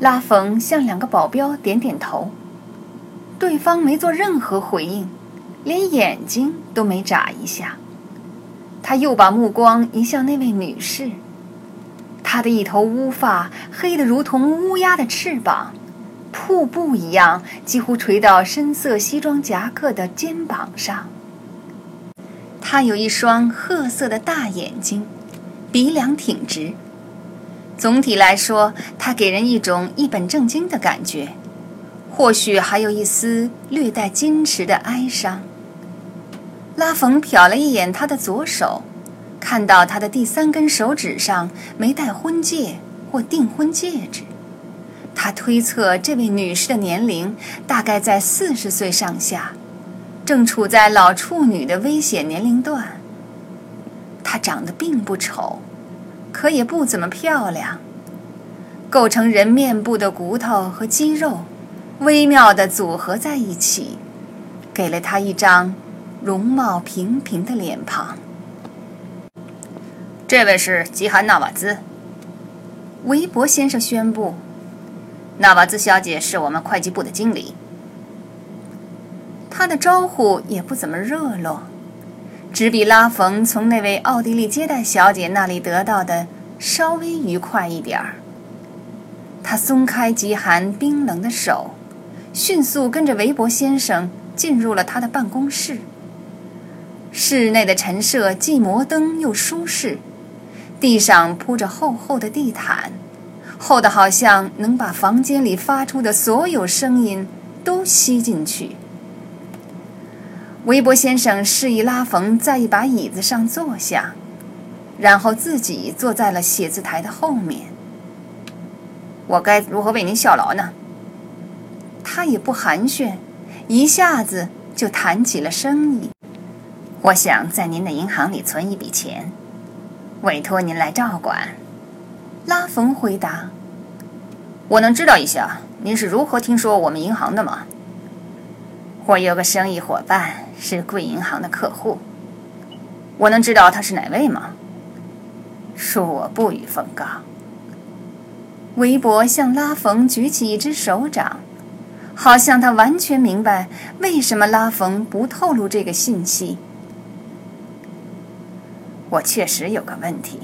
拉冯向两个保镖点点头，对方没做任何回应，连眼睛都没眨一下。他又把目光移向那位女士，她的一头乌发黑得如同乌鸦的翅膀，瀑布一样，几乎垂到深色西装夹克的肩膀上。她有一双褐色的大眼睛，鼻梁挺直。总体来说，他给人一种一本正经的感觉，或许还有一丝略带矜持的哀伤。拉冯瞟了一眼他的左手，看到他的第三根手指上没戴婚戒或订婚戒指。他推测这位女士的年龄大概在四十岁上下，正处在老处女的危险年龄段。她长得并不丑。可也不怎么漂亮。构成人面部的骨头和肌肉，微妙地组合在一起，给了他一张容貌平平的脸庞。这位是吉罕纳瓦兹，韦伯先生宣布。纳瓦兹小姐是我们会计部的经理。他的招呼也不怎么热络。只比拉冯从那位奥地利接待小姐那里得到的稍微愉快一点儿。他松开极寒冰冷的手，迅速跟着韦伯先生进入了他的办公室。室内的陈设既摩登又舒适，地上铺着厚厚的地毯，厚的好像能把房间里发出的所有声音都吸进去。韦伯先生示意拉冯在一把椅子上坐下，然后自己坐在了写字台的后面。我该如何为您效劳呢？他也不寒暄，一下子就谈起了生意。我想在您的银行里存一笔钱，委托您来照管。拉冯回答：“我能知道一下您是如何听说我们银行的吗？”我有个生意伙伴是贵银行的客户，我能知道他是哪位吗？恕我不予奉告。韦伯向拉冯举起一只手掌，好像他完全明白为什么拉冯不透露这个信息。我确实有个问题，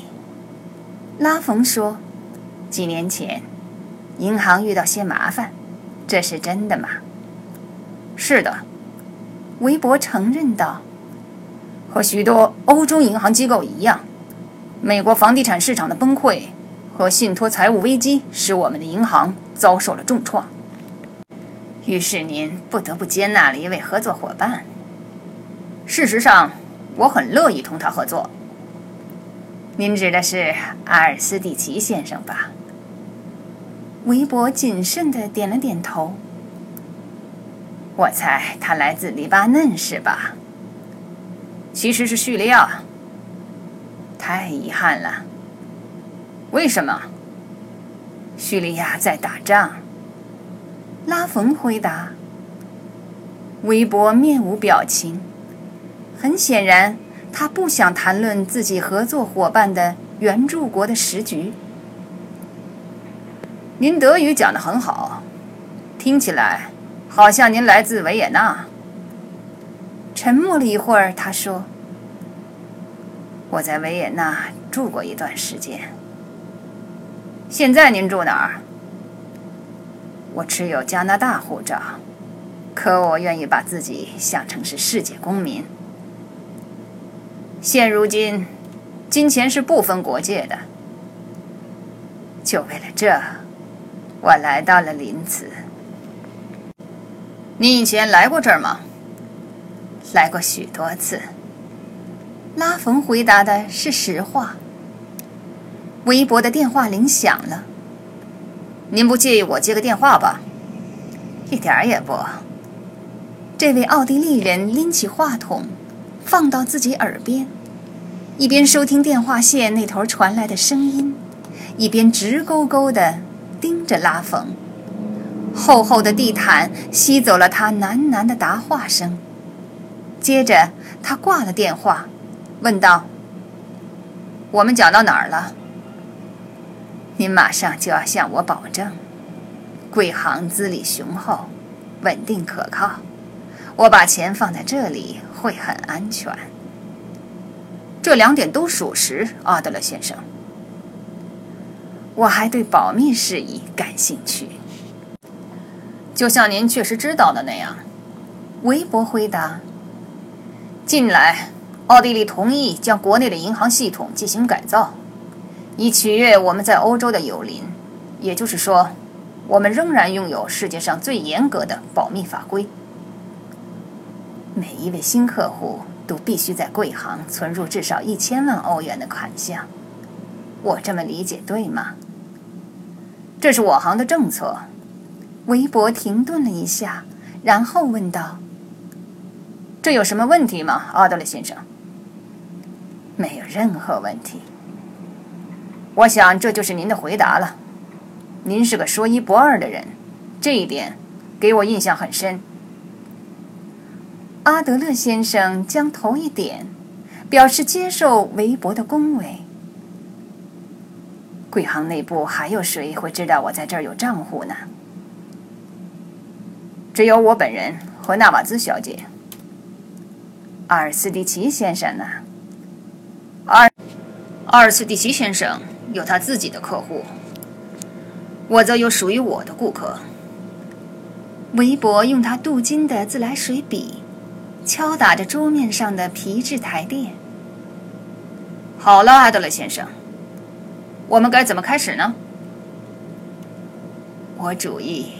拉冯说：“几年前，银行遇到些麻烦，这是真的吗？”是的，韦伯承认道：“和许多欧洲银行机构一样，美国房地产市场的崩溃和信托财务危机使我们的银行遭受了重创。于是您不得不接纳了一位合作伙伴。事实上，我很乐意同他合作。您指的是阿尔斯蒂奇先生吧？”韦伯谨慎地点了点头。我猜他来自黎巴嫩，是吧？其实是叙利亚。太遗憾了。为什么？叙利亚在打仗。拉冯回答。韦伯面无表情。很显然，他不想谈论自己合作伙伴的援助国的时局。您德语讲得很好，听起来。好像您来自维也纳。沉默了一会儿，他说：“我在维也纳住过一段时间。现在您住哪儿？我持有加拿大护照，可我愿意把自己想成是世界公民。现如今，金钱是不分国界的。就为了这，我来到了林茨。”你以前来过这儿吗？来过许多次。拉冯回答的是实话。微博的电话铃响了。您不介意我接个电话吧？一点儿也不。这位奥地利人拎起话筒，放到自己耳边，一边收听电话线那头传来的声音，一边直勾勾地盯着拉冯。厚厚的地毯吸走了他喃喃的答话声。接着，他挂了电话，问道：“我们讲到哪儿了？您马上就要向我保证，贵行资历雄厚，稳定可靠。我把钱放在这里会很安全。这两点都属实，阿德勒先生。我还对保密事宜感兴趣，就像您确实知道的那样。韦伯回答：“近来，奥地利同意将国内的银行系统进行改造，以取悦我们在欧洲的友邻。也就是说。”我们仍然拥有世界上最严格的保密法规。每一位新客户都必须在贵行存入至少一千万欧元的款项。我这么理解对吗？这是我行的政策。韦伯停顿了一下，然后问道：“这有什么问题吗，阿德勒先生？”“没有任何问题。”我想这就是您的回答了。您是个说一不二的人，这一点给我印象很深。阿德勒先生将头一点，表示接受韦伯的恭维。贵行内部还有谁会知道我在这儿有账户呢？只有我本人和纳瓦兹小姐。阿尔斯蒂奇先生呢？阿阿尔斯蒂奇先生有他自己的客户。我则有属于我的顾客。韦伯用他镀金的自来水笔敲打着桌面上的皮质台垫。好了，阿德勒先生，我们该怎么开始呢？我主意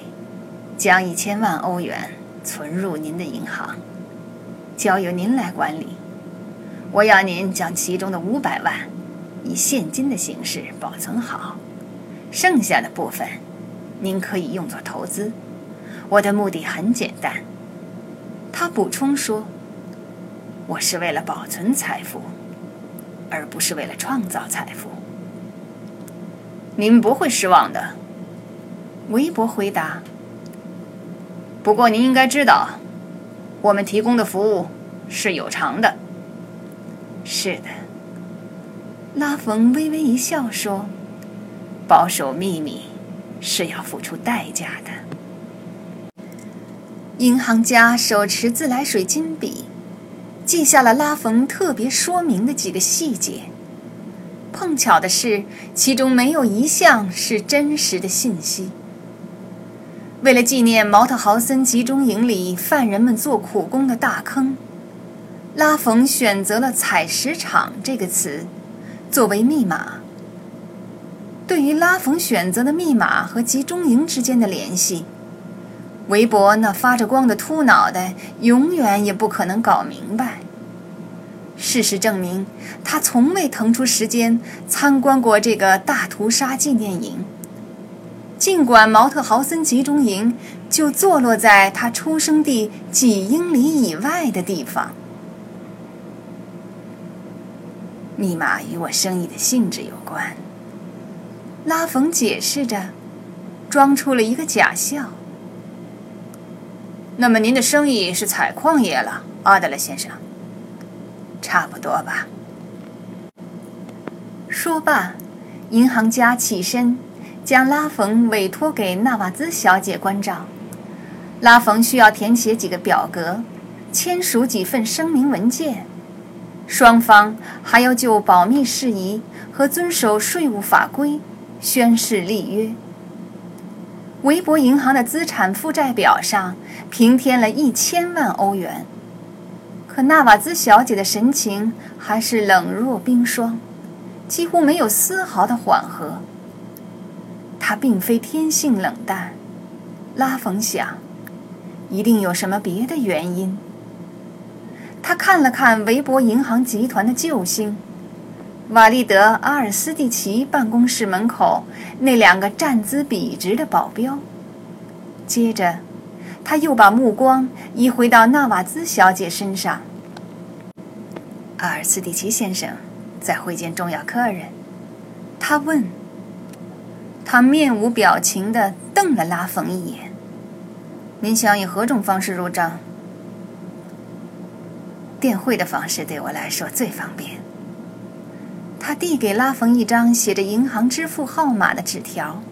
将一千万欧元存入您的银行，交由您来管理。我要您将其中的五百万以现金的形式保存好。剩下的部分，您可以用作投资。我的目的很简单，他补充说：“我是为了保存财富，而不是为了创造财富。”您不会失望的，韦伯回答。不过您应该知道，我们提供的服务是有偿的。是的，拉冯微微一笑说。保守秘密是要付出代价的。银行家手持自来水金笔，记下了拉冯特别说明的几个细节。碰巧的是，其中没有一项是真实的信息。为了纪念毛特豪森集中营里犯人们做苦工的大坑，拉冯选择了“采石场”这个词作为密码。对于拉冯选择的密码和集中营之间的联系，韦伯那发着光的秃脑袋永远也不可能搞明白。事实证明，他从未腾出时间参观过这个大屠杀纪念营，尽管毛特豪森集中营就坐落在他出生地几英里以外的地方。密码与我生意的性质有关。拉冯解释着，装出了一个假笑。那么您的生意是采矿业了，阿德勒先生？差不多吧。说罢，银行家起身，将拉冯委托给纳瓦兹小姐关照。拉冯需要填写几个表格，签署几份声明文件，双方还要就保密事宜和遵守税务法规。宣誓立约。韦伯银行的资产负债表上平添了一千万欧元，可纳瓦兹小姐的神情还是冷若冰霜，几乎没有丝毫的缓和。他并非天性冷淡，拉冯想，一定有什么别的原因。他看了看韦伯银行集团的救星。瓦利德·阿尔斯蒂奇办公室门口那两个站姿笔直的保镖。接着，他又把目光移回到纳瓦兹小姐身上。阿尔斯蒂奇先生在会见重要客人，他问。他面无表情地瞪了拉冯一眼。您想以何种方式入账？电汇的方式对我来说最方便。他递给拉冯一张写着银行支付号码的纸条。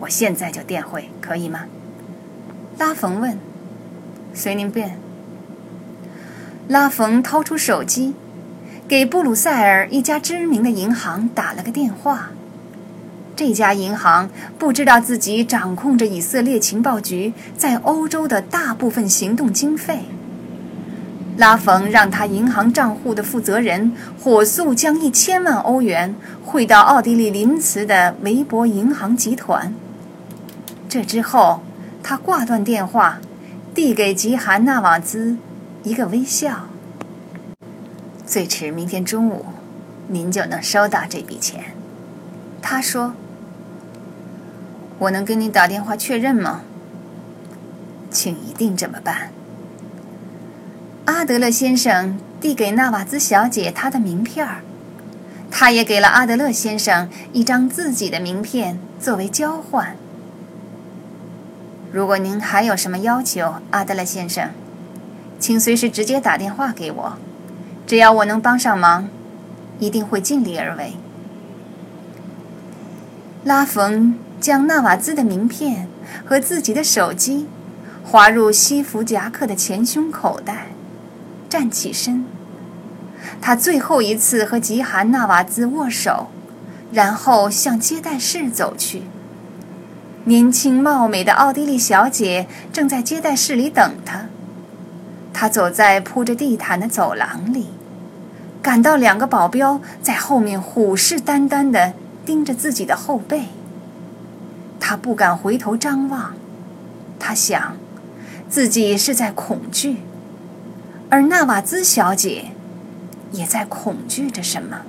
我现在就电汇，可以吗？拉冯问。随您便。拉冯掏出手机，给布鲁塞尔一家知名的银行打了个电话。这家银行不知道自己掌控着以色列情报局在欧洲的大部分行动经费。拉冯让他银行账户的负责人火速将一千万欧元汇到奥地利林茨的维伯银行集团。这之后，他挂断电话，递给吉韩纳瓦兹一个微笑。最迟明天中午，您就能收到这笔钱。他说：“我能给你打电话确认吗？请一定这么办。”阿德勒先生递给纳瓦兹小姐他的名片，他也给了阿德勒先生一张自己的名片作为交换。如果您还有什么要求，阿德勒先生，请随时直接打电话给我，只要我能帮上忙，一定会尽力而为。拉冯将纳瓦兹的名片和自己的手机划入西服夹克的前胸口袋。站起身，他最后一次和吉韩纳瓦兹握手，然后向接待室走去。年轻貌美的奥地利小姐正在接待室里等他。他走在铺着地毯的走廊里，感到两个保镖在后面虎视眈眈地盯着自己的后背。他不敢回头张望，他想，自己是在恐惧。而纳瓦兹小姐，也在恐惧着什么。